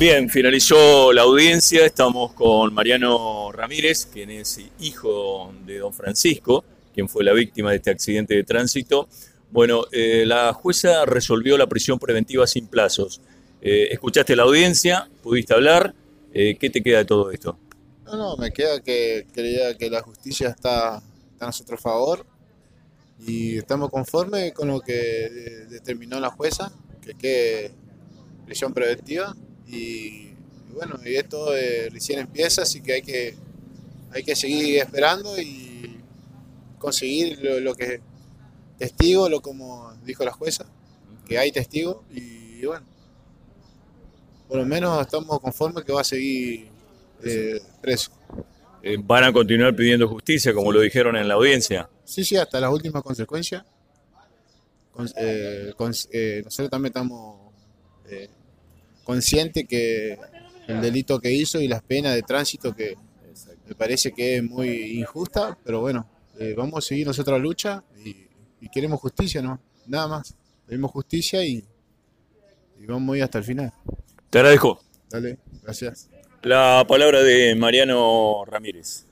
Bien, finalizó la audiencia, estamos con Mariano Ramírez, quien es hijo de don Francisco, quien fue la víctima de este accidente de tránsito. Bueno, eh, la jueza resolvió la prisión preventiva sin plazos. Eh, ¿Escuchaste la audiencia? ¿Pudiste hablar? Eh, ¿Qué te queda de todo esto? No, no, me queda que creía que la justicia está, está a nuestro favor y estamos conformes con lo que determinó la jueza, que quede prisión preventiva y, bueno, y esto eh, recién empieza, así que hay que, hay que seguir esperando y conseguir lo, que testigo, lo como dijo la jueza, que hay testigo y, bueno, por lo menos estamos conformes que va a seguir eh, preso. Eh, ¿Van a continuar pidiendo justicia, como lo dijeron en la audiencia? Sí, sí, hasta las últimas consecuencias. nosotros también estamos consciente que el delito que hizo y las penas de tránsito que me parece que es muy injusta, pero bueno, eh, vamos a seguir nosotros la lucha y, queremos justicia, ¿no? Nada más. Queremos justicia y, y vamos a ir hasta el final. Te agradezco. Dale, gracias. La palabra de Mariano Ramírez.